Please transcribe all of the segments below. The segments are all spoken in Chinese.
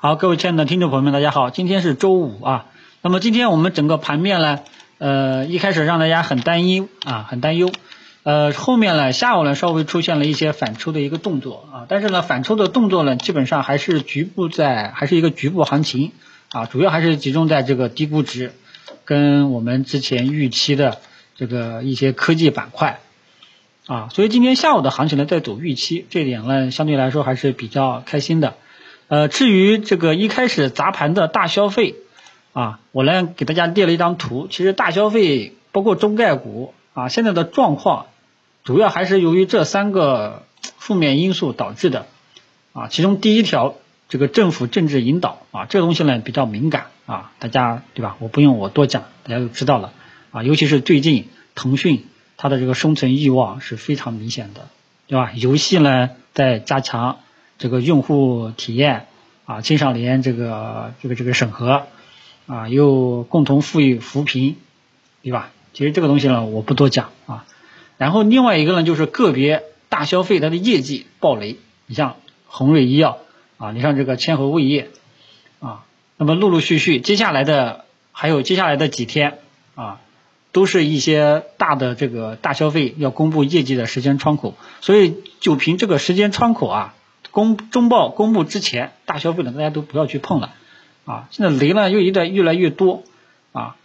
好，各位亲爱的听众朋友们，大家好，今天是周五啊。那么今天我们整个盘面呢，呃，一开始让大家很担忧啊，很担忧。呃，后面呢，下午呢稍微出现了一些反抽的一个动作啊，但是呢，反抽的动作呢，基本上还是局部在，还是一个局部行情啊，主要还是集中在这个低估值跟我们之前预期的这个一些科技板块啊，所以今天下午的行情呢在走预期，这点呢相对来说还是比较开心的。呃，至于这个一开始砸盘的大消费啊，我呢给大家列了一张图。其实大消费包括中概股啊，现在的状况主要还是由于这三个负面因素导致的啊。其中第一条，这个政府政治引导啊，这个东西呢比较敏感啊，大家对吧？我不用我多讲，大家都知道了啊。尤其是最近腾讯它的这个生存欲望是非常明显的，对吧？游戏呢在加强。这个用户体验啊，青少年这个这个这个审核啊，又共同富裕扶贫，对吧？其实这个东西呢，我不多讲啊。然后另外一个呢，就是个别大消费它的业绩暴雷，你像恒瑞医药啊，你像这个千和味业啊，那么陆陆续续接下来的还有接下来的几天啊，都是一些大的这个大消费要公布业绩的时间窗口，所以就凭这个时间窗口啊。公中报公布之前，大消费呢，大家都不要去碰了啊！现在雷呢又一代越来越多啊，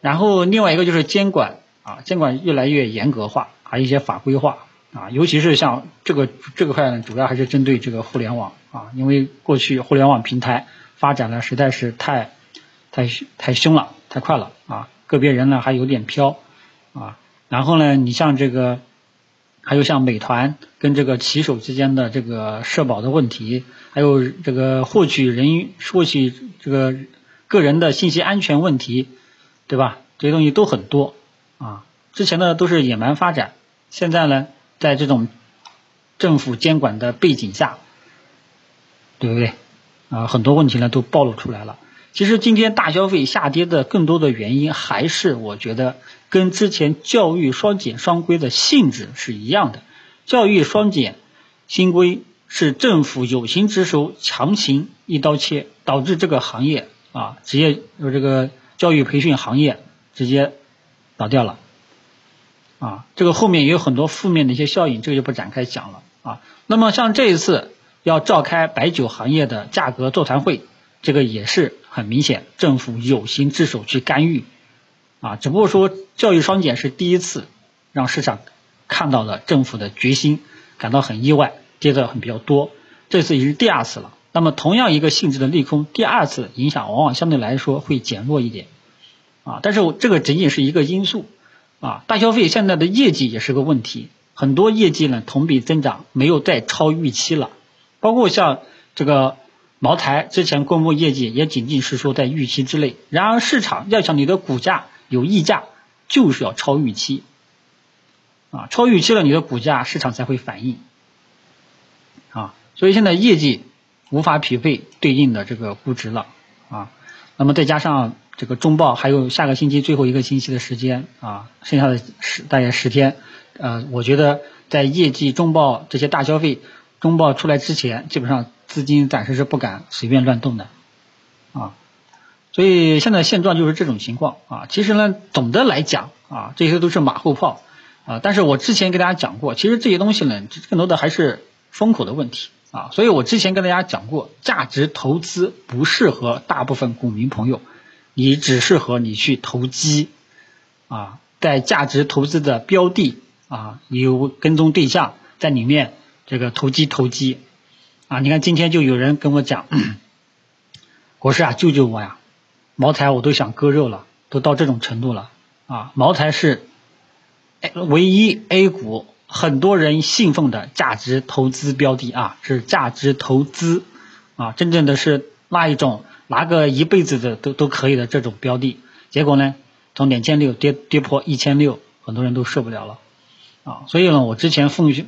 然后另外一个就是监管啊，监管越来越严格化，还有一些法规化啊，尤其是像这个这个块呢，主要还是针对这个互联网啊，因为过去互联网平台发展的实在是太太太凶了，太快了啊，个别人呢还有点飘啊，然后呢，你像这个。还有像美团跟这个骑手之间的这个社保的问题，还有这个获取人获取这个个人的信息安全问题，对吧？这些东西都很多啊。之前呢都是野蛮发展，现在呢在这种政府监管的背景下，对不对？啊，很多问题呢都暴露出来了。其实今天大消费下跌的更多的原因，还是我觉得跟之前教育双减双规的性质是一样的。教育双减新规是政府有心之手强行一刀切，导致这个行业啊，职业呃这个教育培训行业直接倒掉了啊。这个后面也有很多负面的一些效应，这个就不展开讲了啊。那么像这一次要召开白酒行业的价格座谈会。这个也是很明显，政府有心之手去干预，啊，只不过说教育双减是第一次让市场看到了政府的决心，感到很意外，跌的很比较多。这次已经是第二次了，那么同样一个性质的利空，第二次影响往往相对来说会减弱一点，啊，但是我这个仅仅是一个因素，啊，大消费现在的业绩也是个问题，很多业绩呢同比增长没有再超预期了，包括像这个。茅台之前公布业绩也仅仅是说在预期之内，然而市场要想你的股价有溢价，就是要超预期，啊，超预期了你的股价市场才会反应，啊，所以现在业绩无法匹配对应的这个估值了，啊，那么再加上这个中报还有下个星期最后一个星期的时间，啊，剩下的十大概十天，呃，我觉得在业绩中报这些大消费中报出来之前，基本上。资金暂时是不敢随便乱动的，啊，所以现在现状就是这种情况啊。其实呢，总的来讲啊，这些都是马后炮啊。但是我之前跟大家讲过，其实这些东西呢，更多的还是风口的问题啊。所以我之前跟大家讲过，价值投资不适合大部分股民朋友，你只适合你去投机啊，在价值投资的标的啊，有跟踪对象在里面，这个投机投机。啊，你看今天就有人跟我讲，国师啊，救救我呀！茅台我都想割肉了，都到这种程度了啊！茅台是唯一 A 股很多人信奉的价值投资标的啊，是价值投资啊，真正的是那一种拿个一辈子的都都可以的这种标的。结果呢，从两千六跌跌破一千六，很多人都受不了了啊！所以呢，我之前奉劝。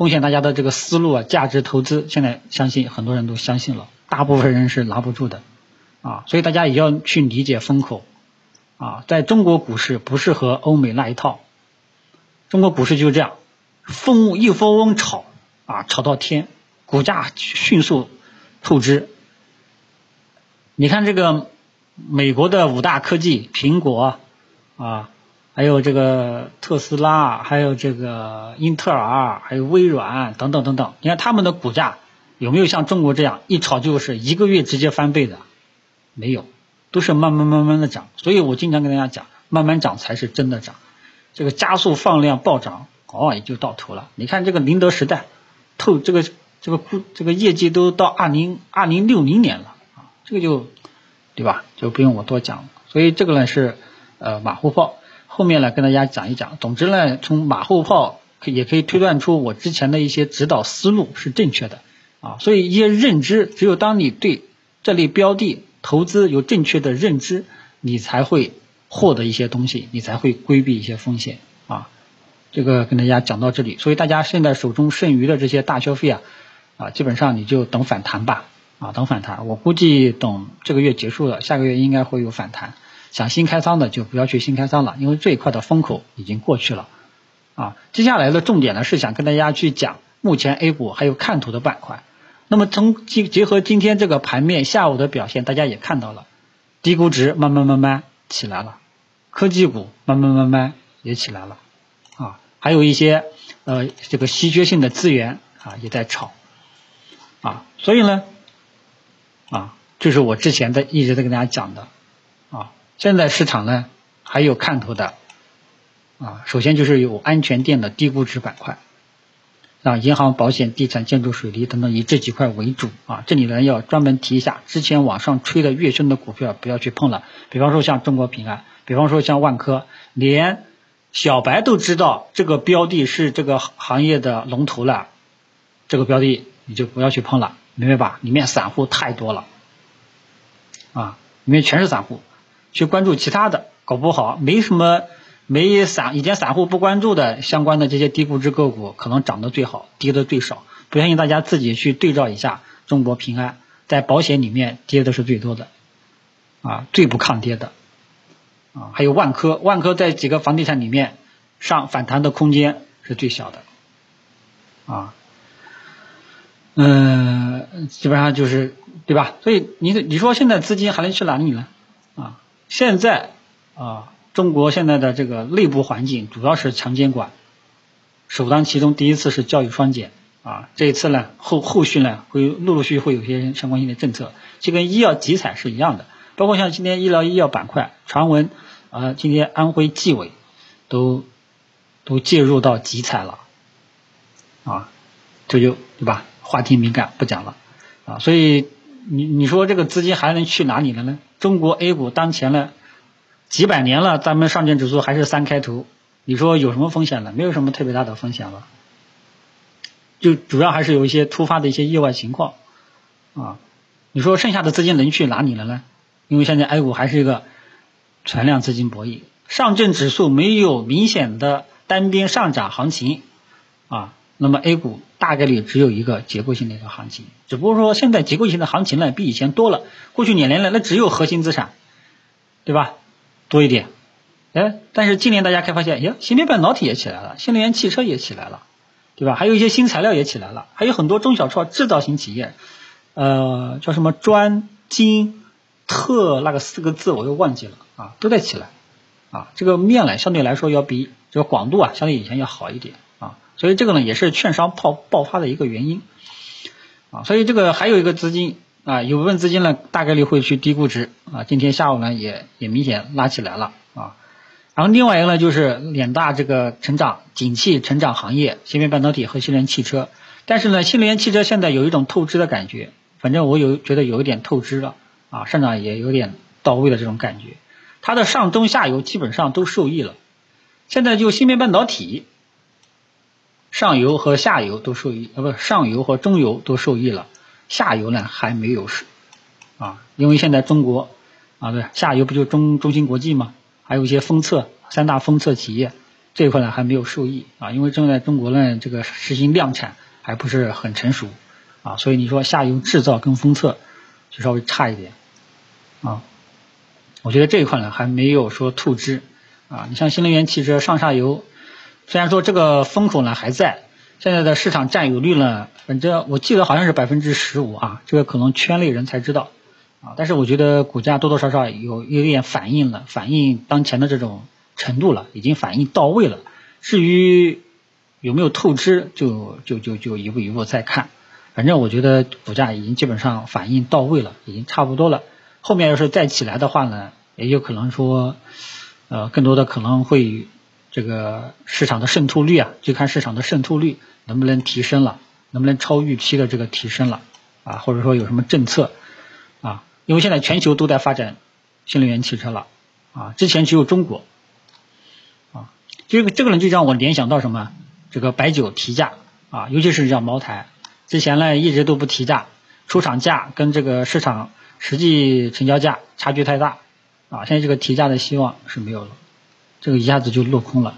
奉献大家的这个思路啊，价值投资，现在相信很多人都相信了，大部分人是拿不住的。啊，所以大家也要去理解风口。啊，在中国股市不适合欧美那一套，中国股市就是这样，风一蜂嗡炒啊，炒到天，股价迅速透支。你看这个美国的五大科技，苹果啊，还有这个特斯拉，还有这个英特尔，还有微软等等等等，你看他们的股价有没有像中国这样一炒就是一个月直接翻倍的？没有，都是慢慢慢慢的涨。所以我经常跟大家讲，慢慢涨才是真的涨。这个加速放量暴涨，哦也就到头了。你看这个宁德时代，透这个这个这个业绩都到二零二零六零年了。这个就，对吧？就不用我多讲所以这个呢是呃马后炮，后面来跟大家讲一讲。总之呢，从马后炮可也可以推断出我之前的一些指导思路是正确的啊。所以一些认知，只有当你对这类标的投资有正确的认知，你才会获得一些东西，你才会规避一些风险啊。这个跟大家讲到这里，所以大家现在手中剩余的这些大消费啊啊，基本上你就等反弹吧。啊，等反弹，我估计等这个月结束了，下个月应该会有反弹。想新开仓的就不要去新开仓了，因为这一块的风口已经过去了。啊，接下来的重点呢是想跟大家去讲目前 A 股还有看图的板块。那么从结结合今天这个盘面下午的表现，大家也看到了，低估值慢慢慢慢起来了，科技股慢慢慢慢也起来了。啊，还有一些呃这个稀缺性的资源啊也在炒。啊，所以呢。啊，这是我之前在一直在跟大家讲的，现在市场呢还有看头的，啊，首先就是有安全垫的低估值板块，啊，银行、保险、地产、建筑、水泥等等以这几块为主，啊，这里呢要专门提一下，之前网上吹的越凶的股票不要去碰了，比方说像中国平安，比方说像万科，连小白都知道这个标的是这个行业的龙头了，这个标的你就不要去碰了。明白吧？里面散户太多了，啊，里面全是散户，去关注其他的，搞不好没什么没散以前散户不关注的相关的这些低估值个股，可能涨得最好，跌的最少。不相信大家自己去对照一下，中国平安在保险里面跌的是最多的，啊，最不抗跌的，啊，还有万科，万科在几个房地产里面上反弹的空间是最小的，啊。嗯，基本上就是对吧？所以你你说现在资金还能去哪里呢？啊，现在啊，中国现在的这个内部环境主要是强监管，首当其冲，第一次是教育双减啊，这一次呢后后续呢会陆陆续续会有些相关性的政策，就跟医药集采是一样的，包括像今天医疗医药板块传闻啊，今天安徽纪委都都介入到集采了啊，这就对吧？话题敏感，不讲了啊！所以你你说这个资金还能去哪里了呢？中国 A 股当前呢几百年了，咱们上证指数还是三开头，你说有什么风险呢？没有什么特别大的风险了，就主要还是有一些突发的一些意外情况啊。你说剩下的资金能去哪里了呢？因为现在 A 股还是一个存量资金博弈，上证指数没有明显的单边上涨行情啊。那么 A 股大概率只有一个结构性的一个行情，只不过说现在结构性的行情呢比以前多了。过去两年来那只有核心资产，对吧？多一点，哎，但是今年大家可以发现，呀，芯片半导体也起来了，新能源汽车也起来了，对吧？还有一些新材料也起来了，还有很多中小创制造型企业，呃，叫什么专精特那个四个字我又忘记了啊，都在起来，啊，这个面呢相对来说要比这个广度啊相对以前要好一点。所以这个呢也是券商爆爆发的一个原因。啊，所以这个还有一个资金啊，有部分资金呢大概率会去低估值啊，今天下午呢也也明显拉起来了啊，然后另外一个呢就是两大这个成长景气成长行业，芯片半导体和新能源汽车，但是呢新能源汽车现在有一种透支的感觉，反正我有觉得有一点透支了啊，上涨也有点到位的这种感觉，它的上中下游基本上都受益了，现在就芯片半导体。上游和下游都受益，啊不是，上游和中游都受益了，下游呢还没有是，啊，因为现在中国啊，对，下游不就中中芯国际吗？还有一些封测三大封测企业这一块呢还没有受益啊，因为正在中国呢这个实行量产还不是很成熟啊，所以你说下游制造跟封测就稍微差一点啊，我觉得这一块呢还没有说透支啊，你像新能源汽车上下游。虽然说这个风口呢还在，现在的市场占有率呢，反正我记得好像是百分之十五啊，这个可能圈内人才知道啊，但是我觉得股价多多少少有有点反映了，反映当前的这种程度了，已经反映到位了。至于有没有透支，就就就就一步一步再看。反正我觉得股价已经基本上反映到位了，已经差不多了。后面要是再起来的话呢，也有可能说，呃，更多的可能会这个市场的渗透率啊，就看市场的渗透率能不能提升了，能不能超预期的这个提升了啊，或者说有什么政策啊。因为现在全球都在发展新能源汽车了啊，之前只有中国啊，这个这个呢就让我联想到什么？这个白酒提价啊，尤其是像茅台，之前呢一直都不提价，出厂价跟这个市场实际成交价差距太大啊，现在这个提价的希望是没有了，这个一下子就落空了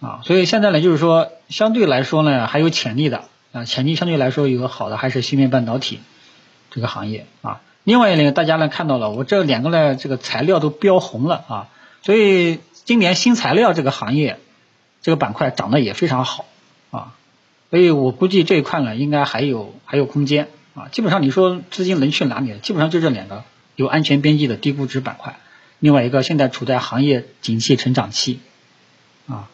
啊，所以现在呢就是说相对来说呢还有潜力的啊，潜力相对来说有个好的还是芯片半导体这个行业啊。另外一个，大家呢看到了，我这两个呢，这个材料都标红了啊，所以今年新材料这个行业，这个板块涨得也非常好啊，所以我估计这一块呢，应该还有还有空间啊。基本上你说资金能去哪里？基本上就这两个有安全边际的低估值板块，另外一个现在处在行业景气成长期啊，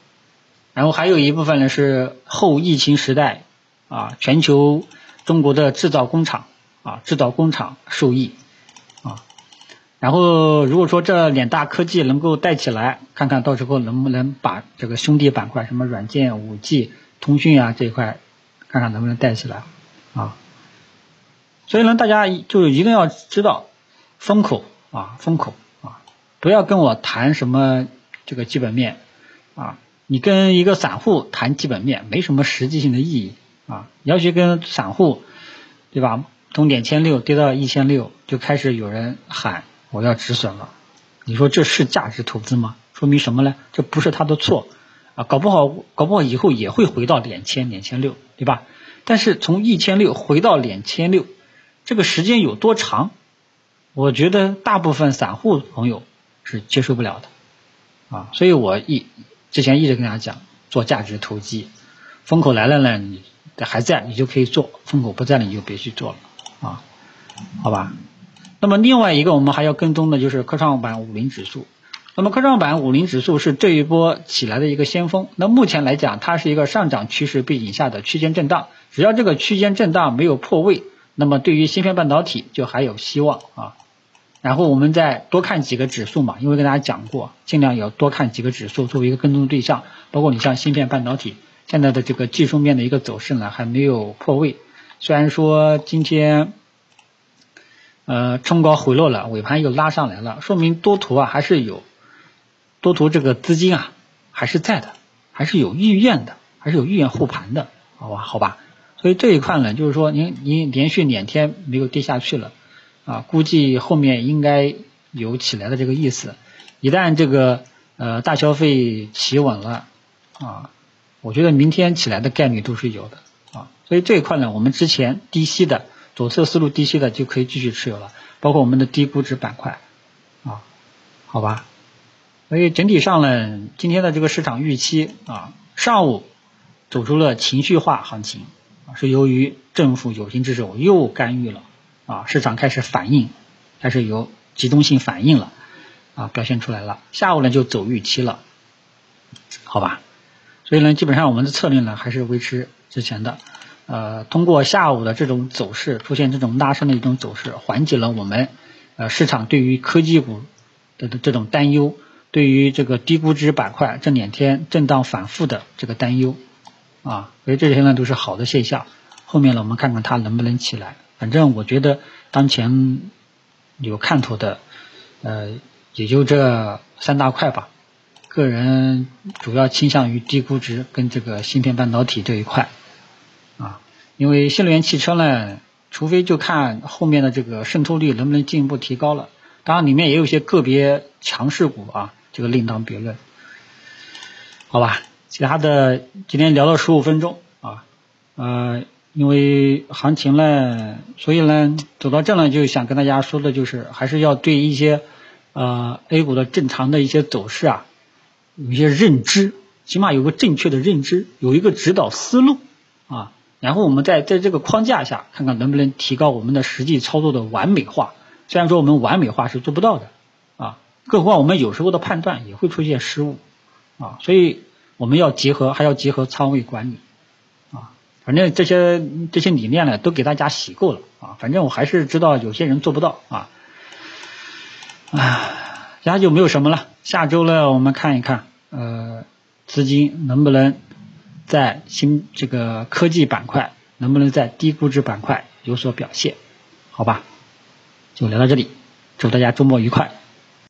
然后还有一部分呢是后疫情时代啊，全球中国的制造工厂。啊，制造工厂受益啊，然后如果说这两大科技能够带起来，看看到时候能不能把这个兄弟板块，什么软件、五 G、通讯啊这一块，看看能不能带起来啊。所以呢，大家就一定要知道风口啊，风口，不要跟我谈什么这个基本面啊，你跟一个散户谈基本面没什么实际性的意义啊，你要去跟散户，对吧？从两千六跌到一千六，就开始有人喊我要止损了。你说这是价值投资吗？说明什么呢？这不是他的错啊，搞不好搞不好以后也会回到两千两千六，对吧？但是从一千六回到两千六，这个时间有多长？我觉得大部分散户朋友是接受不了的啊。所以我一之前一直跟大家讲，做价值投机，风口来了呢，你还在你就可以做，风口不在了你就别去做了。啊，好吧。那么另外一个我们还要跟踪的就是科创板五零指数。那么科创板五零指数是这一波起来的一个先锋。那目前来讲，它是一个上涨趋势背景下的区间震荡。只要这个区间震荡没有破位，那么对于芯片半导体就还有希望啊。然后我们再多看几个指数嘛，因为跟大家讲过，尽量要多看几个指数作为一个跟踪对象。包括你像芯片半导体现在的这个技术面的一个走势呢，还没有破位。虽然说今天，呃，冲高回落了，尾盘又拉上来了，说明多头啊还是有多头这个资金啊还是在的，还是有意愿的，还是有意愿护盘的，好吧，好吧。所以这一块呢，就是说您您连续两天没有跌下去了啊，估计后面应该有起来的这个意思。一旦这个呃大消费企稳了啊，我觉得明天起来的概率都是有的啊。所以这一块呢，我们之前低吸的左侧思路低吸的就可以继续持有了，包括我们的低估值板块啊，好吧。所以整体上呢，今天的这个市场预期啊，上午走出了情绪化行情，是由于政府有形之手又干预了啊，市场开始反应，开始有集中性反应了啊，表现出来了。下午呢就走预期了，好吧。所以呢，基本上我们的策略呢还是维持之前的。呃，通过下午的这种走势，出现这种拉升的一种走势，缓解了我们呃市场对于科技股的这种担忧，对于这个低估值板块这两天震荡反复的这个担忧啊，所以这些呢都是好的现象。后面呢，我们看看它能不能起来。反正我觉得当前有看头的，呃，也就这三大块吧。个人主要倾向于低估值跟这个芯片半导体这一块。啊，因为新能源汽车呢，除非就看后面的这个渗透率能不能进一步提高了。当然，里面也有些个别强势股啊，这个另当别论。好吧，其他的今天聊了十五分钟啊，呃，因为行情呢，所以呢走到这呢，就想跟大家说的就是，还是要对一些呃 A 股的正常的一些走势啊，有一些认知，起码有个正确的认知，有一个指导思路啊。然后我们在在这个框架下，看看能不能提高我们的实际操作的完美化虽然说我们完美化是做不到的啊，更何况我们有时候的判断也会出现失误啊，所以我们要结合还要结合仓位管理，反正这些这些理念呢都给大家洗够了啊，反正我还是知道有些人做不到啊，啊，其他就没有什么了，下周呢我们看一看呃资金能不能在新这个科技板块能不能在低估值板块有所表现，好吧？就聊到这里，祝大家周末愉快。